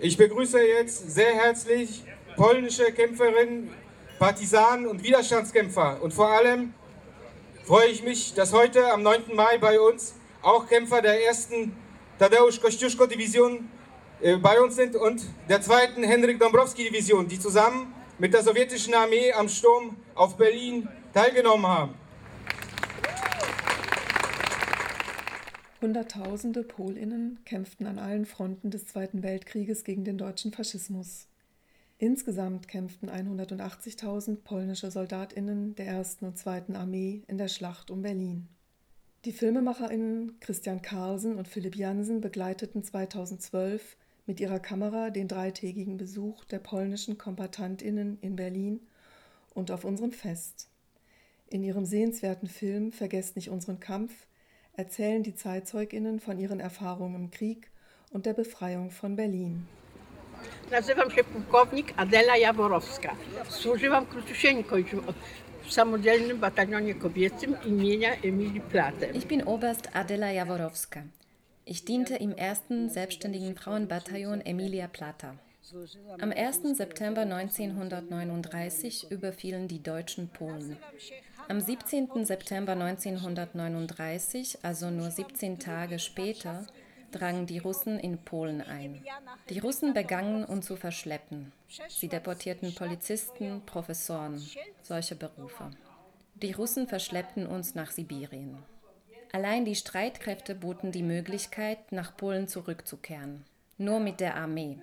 Ich begrüße jetzt sehr herzlich polnische Kämpferinnen, Partisanen und Widerstandskämpfer. Und vor allem freue ich mich, dass heute am 9. Mai bei uns auch Kämpfer der ersten Tadeusz Kościuszko-Division äh, bei uns sind und der zweiten Henryk Dombrowski-Division, die zusammen mit der sowjetischen Armee am Sturm auf Berlin teilgenommen haben. Hunderttausende Polinnen kämpften an allen Fronten des Zweiten Weltkrieges gegen den deutschen Faschismus. Insgesamt kämpften 180.000 polnische Soldatinnen der ersten und zweiten Armee in der Schlacht um Berlin. Die Filmemacherinnen Christian Carlsen und Philipp Jansen begleiteten 2012 mit ihrer Kamera den dreitägigen Besuch der polnischen Kombatantinnen in Berlin und auf unserem Fest. In ihrem sehenswerten Film Vergesst nicht unseren Kampf erzählen die Zeitzeuginnen von ihren Erfahrungen im Krieg und der Befreiung von Berlin. Nazywam się pułkownik Adela Jaworowska. Służyłam króciusieńko w samodzielnym batalionie kobiecym imienia Emilii Plater. Ich bin Oberst Adela Jaworowska. Ich diente im ersten selbstständigen Frauenbataillon Emilia Plata. Am 1. September 1939 überfielen die Deutschen Polen. Am 17. September 1939, also nur 17 Tage später, drangen die Russen in Polen ein. Die Russen begannen uns zu verschleppen. Sie deportierten Polizisten, Professoren, solche Berufe. Die Russen verschleppten uns nach Sibirien. Allein die Streitkräfte boten die Möglichkeit, nach Polen zurückzukehren. Nur mit der Armee.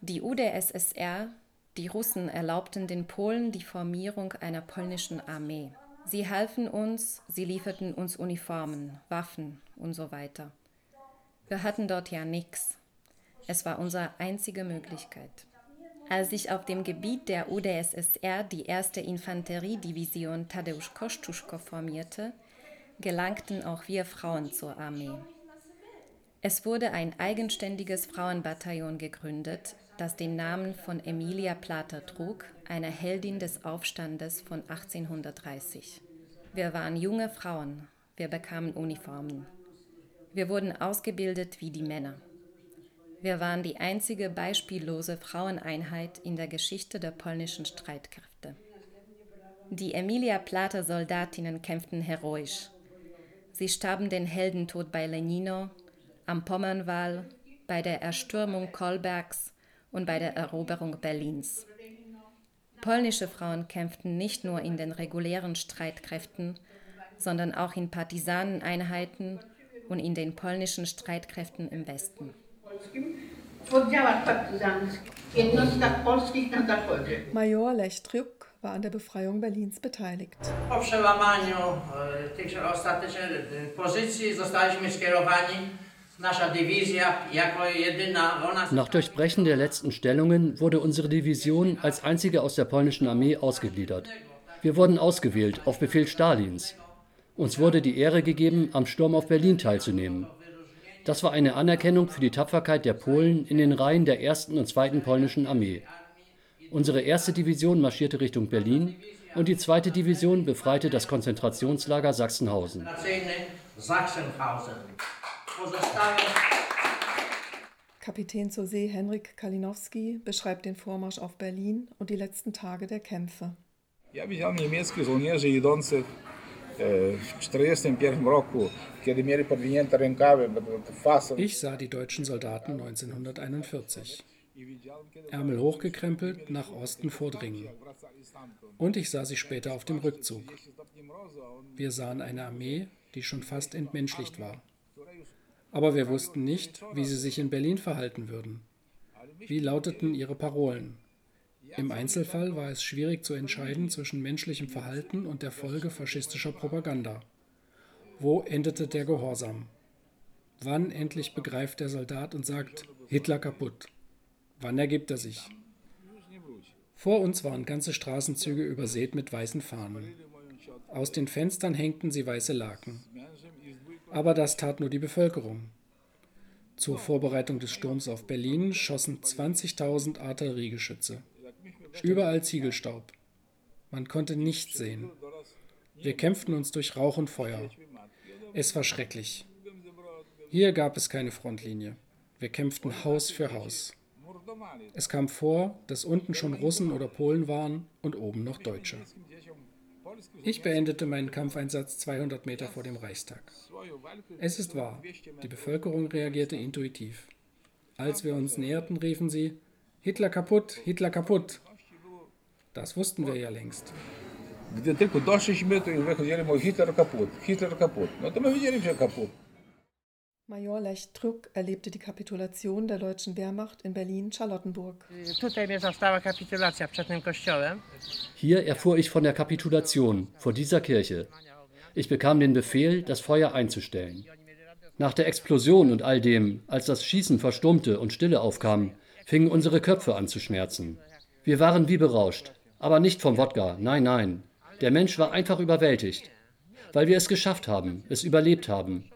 Die UdSSR die Russen erlaubten den Polen die Formierung einer polnischen Armee. Sie halfen uns, sie lieferten uns Uniformen, Waffen und so weiter. Wir hatten dort ja nichts. Es war unsere einzige Möglichkeit. Als sich auf dem Gebiet der UdSSR die erste Infanteriedivision Tadeusz Kościuszko formierte, gelangten auch wir Frauen zur Armee. Es wurde ein eigenständiges Frauenbataillon gegründet, das den Namen von Emilia Plater trug, einer Heldin des Aufstandes von 1830. Wir waren junge Frauen, wir bekamen Uniformen. Wir wurden ausgebildet wie die Männer. Wir waren die einzige beispiellose Fraueneinheit in der Geschichte der polnischen Streitkräfte. Die Emilia Plater Soldatinnen kämpften heroisch. Sie starben den Heldentod bei Lenino, am Pommernwall, bei der Erstürmung Kolbergs und bei der Eroberung Berlins. Polnische Frauen kämpften nicht nur in den regulären Streitkräften, sondern auch in Partisaneneinheiten und in den polnischen Streitkräften im Westen. Major Lech Truk war an der Befreiung Berlins beteiligt. Po przełamaniu e, tych ostatecznych pozycji zostaliśmy skierowani nach Durchbrechen der letzten Stellungen wurde unsere Division als einzige aus der polnischen Armee ausgegliedert. Wir wurden ausgewählt auf Befehl Stalins. Uns wurde die Ehre gegeben, am Sturm auf Berlin teilzunehmen. Das war eine Anerkennung für die Tapferkeit der Polen in den Reihen der ersten und zweiten polnischen Armee. Unsere erste Division marschierte Richtung Berlin und die zweite Division befreite das Konzentrationslager Sachsenhausen. Sachsenhausen. Kapitän zur See Henryk Kalinowski beschreibt den Vormarsch auf Berlin und die letzten Tage der Kämpfe. Ja widziałem niemieckich żołnierzy idących w 1941 roku, kiedy mieli podwinięte rękawy, Ich sah die deutschen Soldaten 1941. Ärmel hochgekrempelt, nach Osten vordringen. Und ich sah sie später auf dem Rückzug. Wir sahen eine Armee, die schon fast entmenschlicht war. Aber wir wussten nicht, wie sie sich in Berlin verhalten würden. Wie lauteten ihre Parolen? Im Einzelfall war es schwierig zu entscheiden zwischen menschlichem Verhalten und der Folge faschistischer Propaganda. Wo endete der Gehorsam? Wann endlich begreift der Soldat und sagt, Hitler kaputt? Wann ergibt er sich? Vor uns waren ganze Straßenzüge übersät mit weißen Fahnen. Aus den Fenstern hängten sie weiße Laken. Aber das tat nur die Bevölkerung. Zur Vorbereitung des Sturms auf Berlin schossen 20.000 Artilleriegeschütze. Überall Ziegelstaub. Man konnte nichts sehen. Wir kämpften uns durch Rauch und Feuer. Es war schrecklich. Hier gab es keine Frontlinie. Wir kämpften Haus für Haus. Es kam vor, dass unten schon Russen oder Polen waren und oben noch Deutsche. Ich beendete meinen Kampfeinsatz 200 Meter vor dem Reichstag. Es ist wahr, die Bevölkerung reagierte intuitiv. Als wir uns näherten, riefen sie, Hitler kaputt, Hitler kaputt. Das wussten wir ja längst. Gdy tylko doszliśmy, to już Hitler kaput, Hitler kaput. No to my wiedzieli, że kaput. Major Lech Trück erlebte die Kapitulation der deutschen Wehrmacht in Berlin-Charlottenburg. Hier erfuhr ich von der Kapitulation vor dieser Kirche. Ich bekam den Befehl, das Feuer einzustellen. Nach der Explosion und all dem, als das Schießen verstummte und Stille aufkam, fingen unsere Köpfe an zu schmerzen. Wir waren wie berauscht, aber nicht vom Wodka, nein, nein. Der Mensch war einfach überwältigt, weil wir es geschafft haben, es überlebt haben.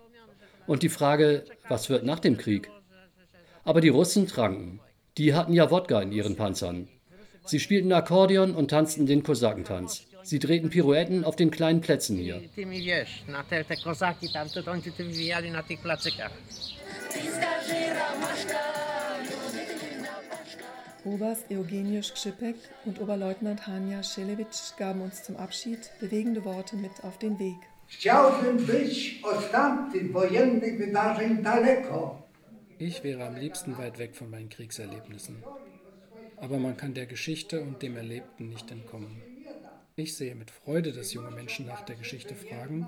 Und die Frage, was wird nach dem Krieg? Aber die Russen tranken. Die hatten ja Wodka in ihren Panzern. Sie spielten Akkordeon und tanzten den Kosakentanz. Sie drehten Pirouetten auf den kleinen Plätzen hier. Oberst Eugeniusz Skrzypek und Oberleutnant Hania Schelewitsch gaben uns zum Abschied bewegende Worte mit auf den Weg. Chciałbym być od tamtych wojennych wydarzeń daleko. Ich wäre am liebsten weit weg von meinen Kriegserlebnissen. Aber man kann der Geschichte und dem Erlebten nicht entkommen. Ich sehe mit Freude, dass junge Menschen nach der Geschichte fragen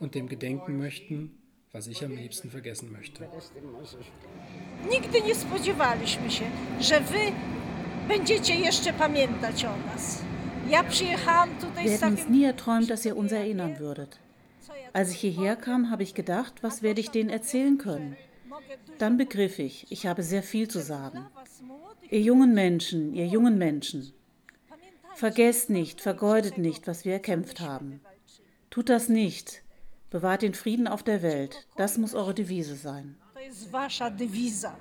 und dem gedenken möchten, was ich am liebsten vergessen möchte. Nigdy nie spodziewaliśmy się, że wy będziecie jeszcze pamiętać o nas. Wir hätten uns nie erträumt, dass ihr uns erinnern würdet. Als ich hierher kam, habe ich gedacht, was werde ich denen erzählen können? Dann begriff ich, ich habe sehr viel zu sagen. Ihr jungen Menschen, ihr jungen Menschen. Vergesst nicht, vergeudet nicht, was wir erkämpft haben. Tut das nicht. Bewahrt den Frieden auf der Welt. Das muss eure Devise sein. To jest wasza dewiza.